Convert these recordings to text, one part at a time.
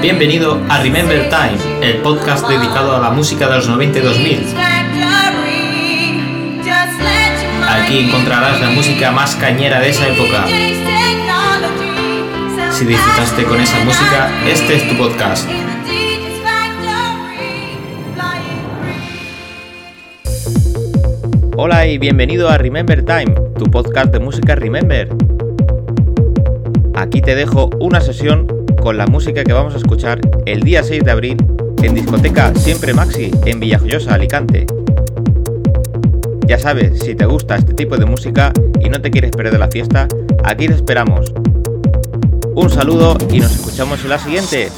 Bienvenido a Remember Time, el podcast dedicado a la música de los 90 2000. Aquí encontrarás la música más cañera de esa época. Si disfrutaste con esa música, este es tu podcast. Hola y bienvenido a Remember Time, tu podcast de música Remember. Aquí te dejo una sesión con la música que vamos a escuchar el día 6 de abril en discoteca Siempre Maxi en Villajoyosa, Alicante. Ya sabes, si te gusta este tipo de música y no te quieres perder la fiesta, aquí te esperamos. Un saludo y nos escuchamos en la siguiente.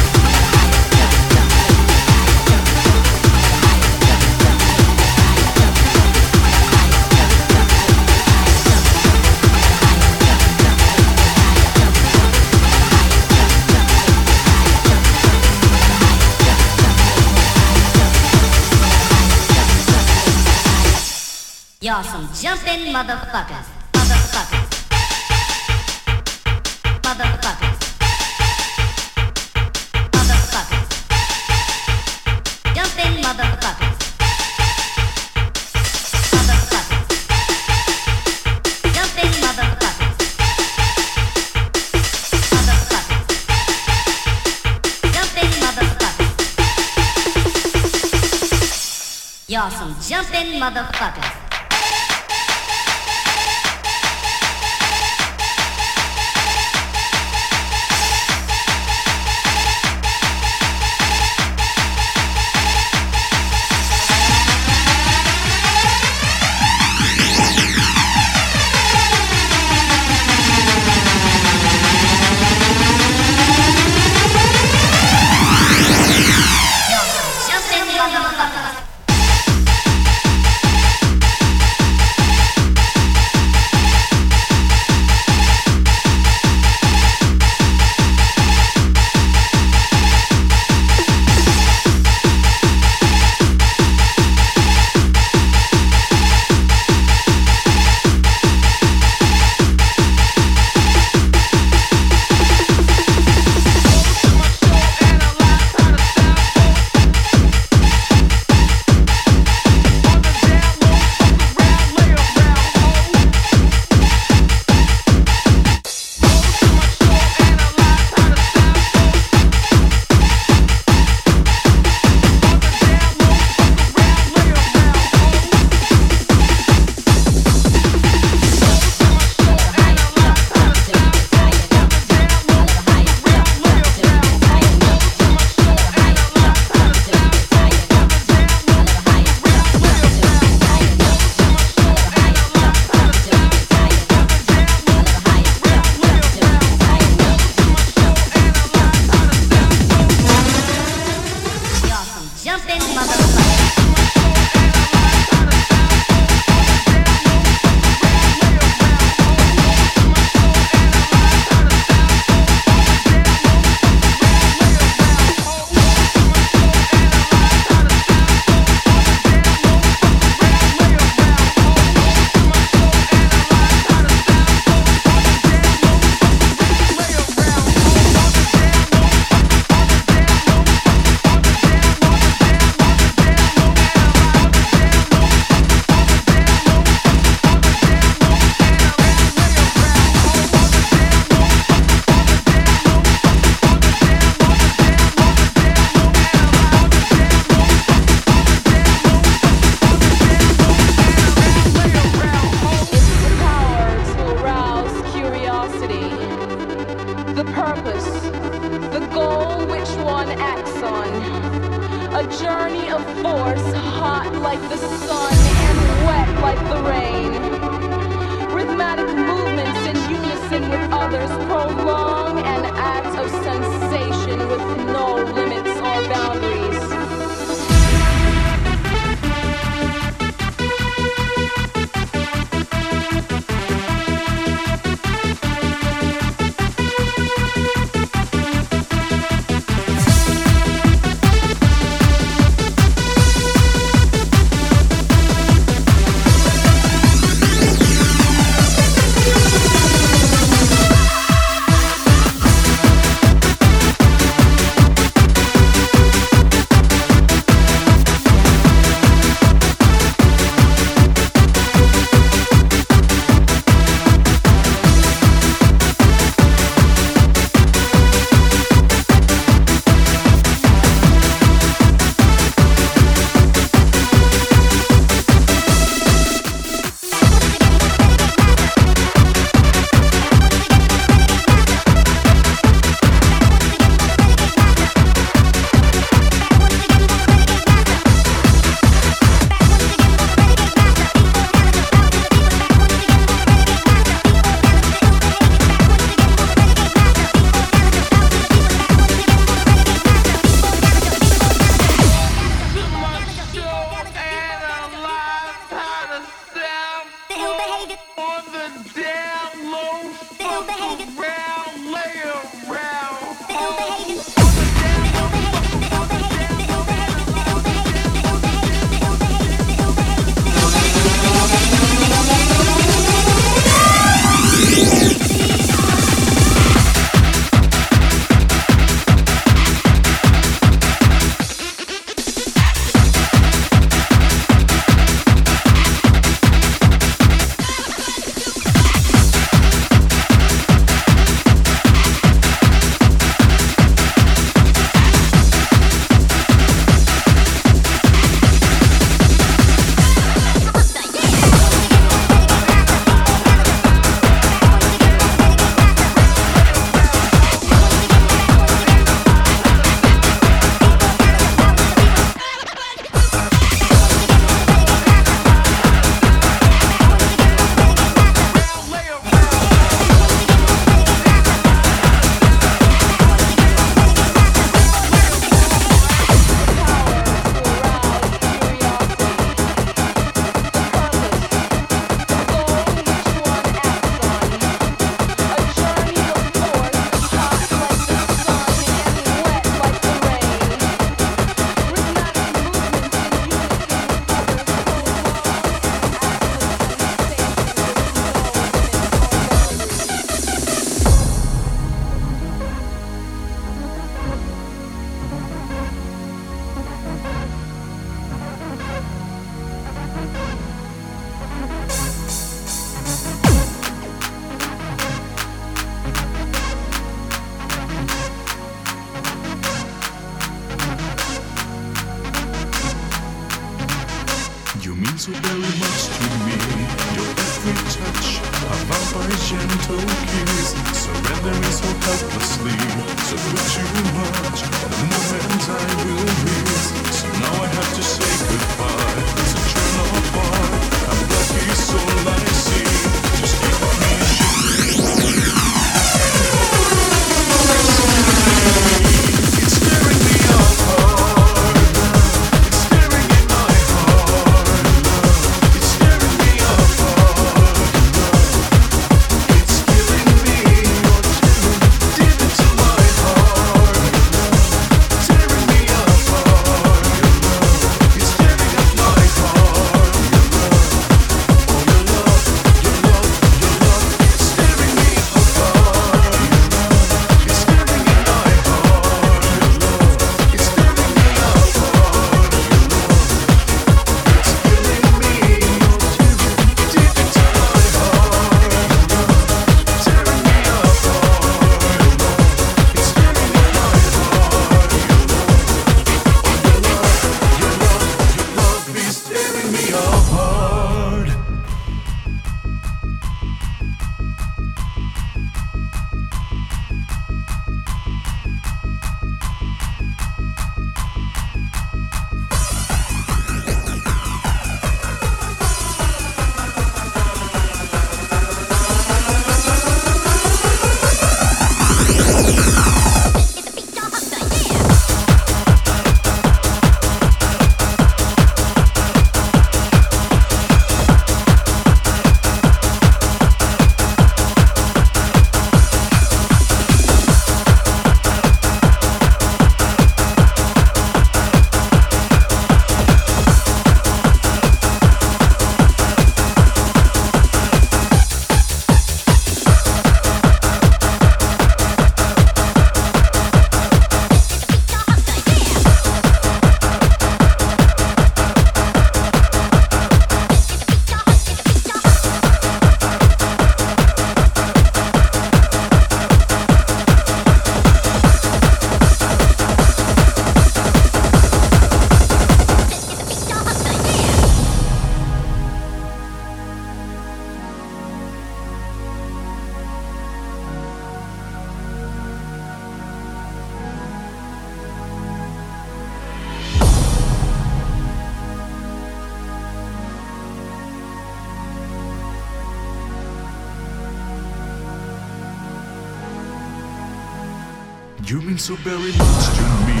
so very much to me.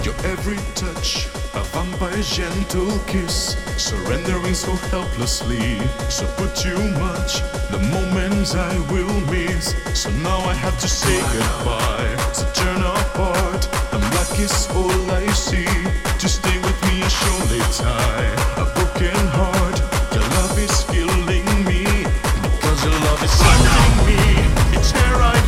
Your every touch, a vampire's gentle kiss, surrendering so helplessly. So put too much, the moments I will miss. So now I have to say goodbye. So turn apart, and black is all I see. To stay with me and surely tie a broken heart. Your love is killing me because your love is killing me. It's here I.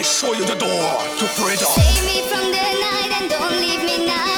I show you the door to freedom. Save me from the night and don't leave me now.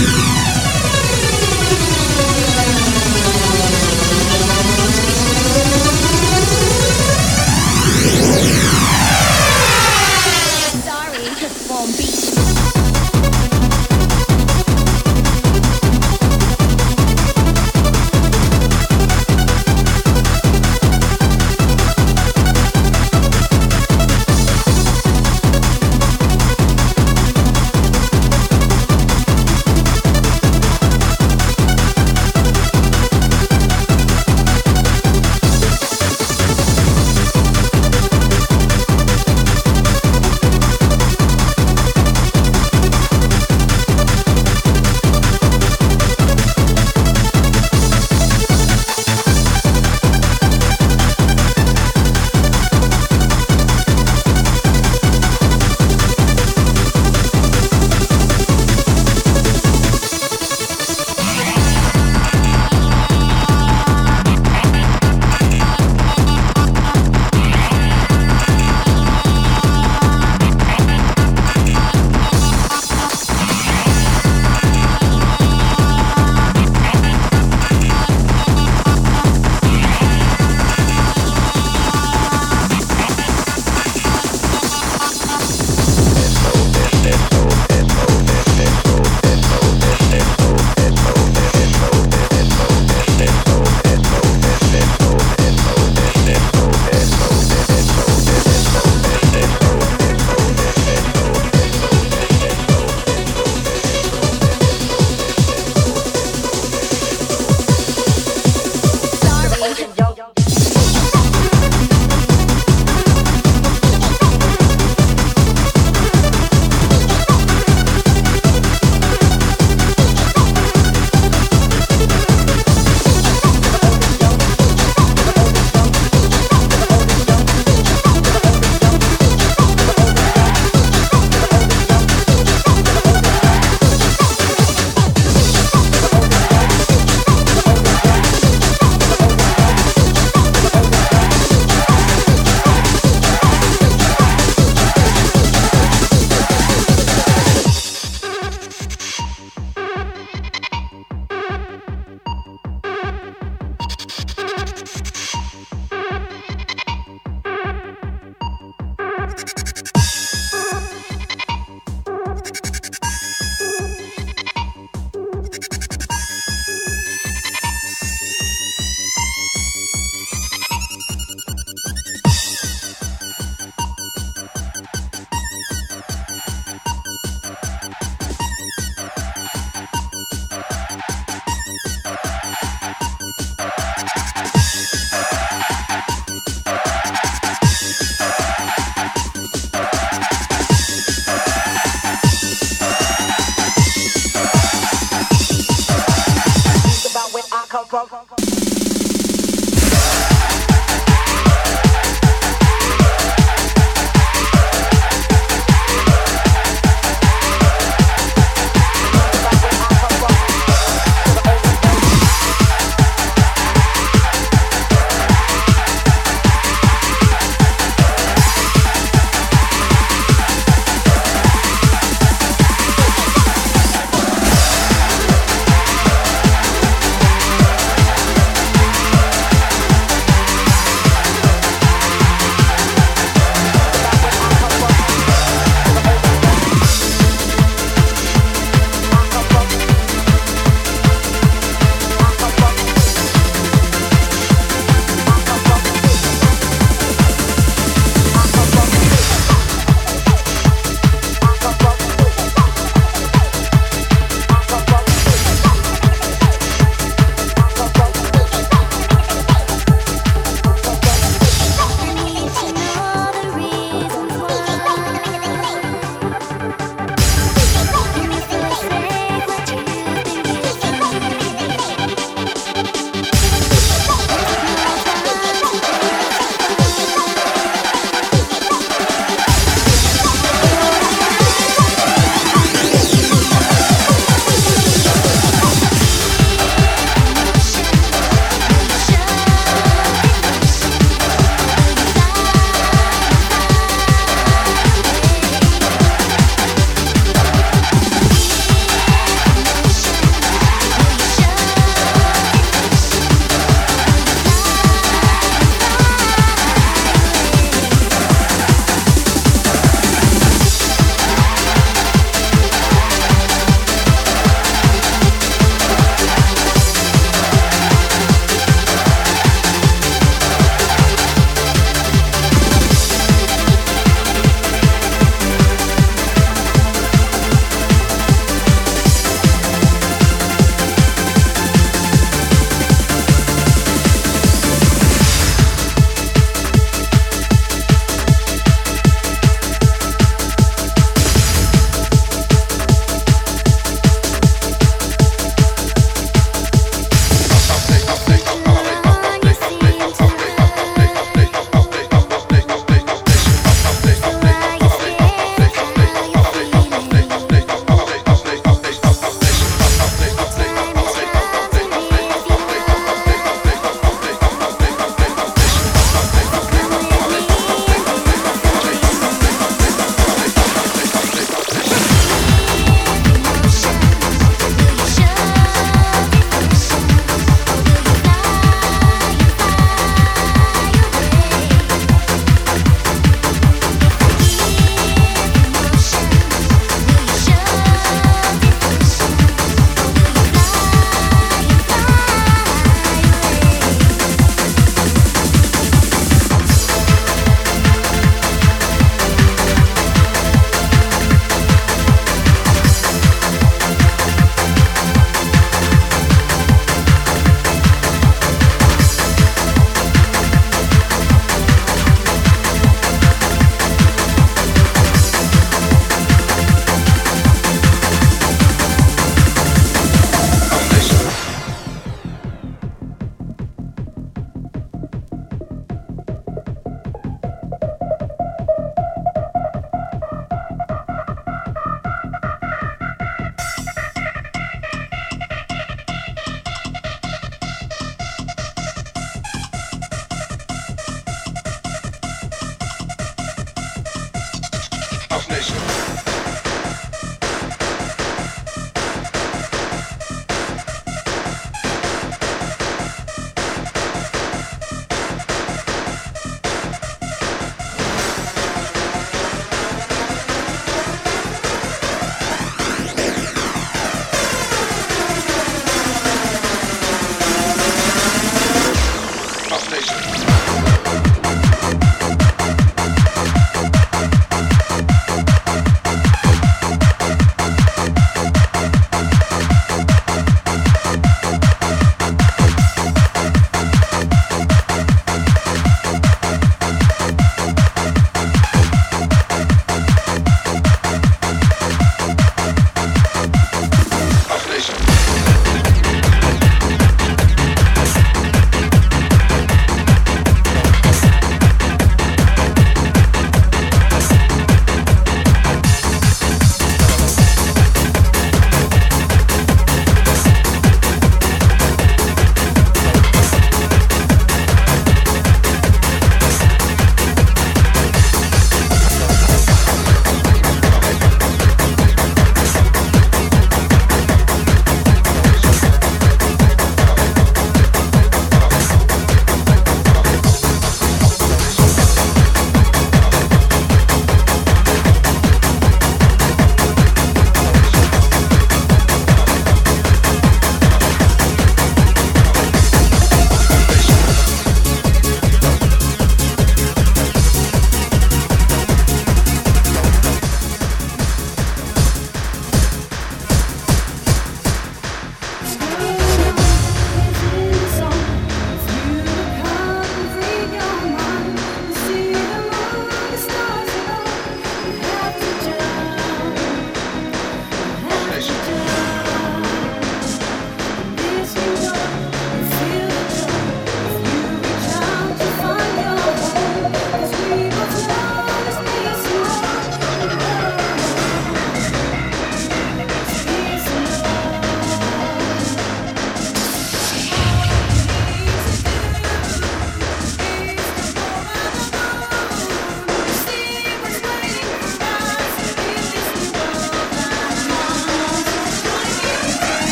Yeah.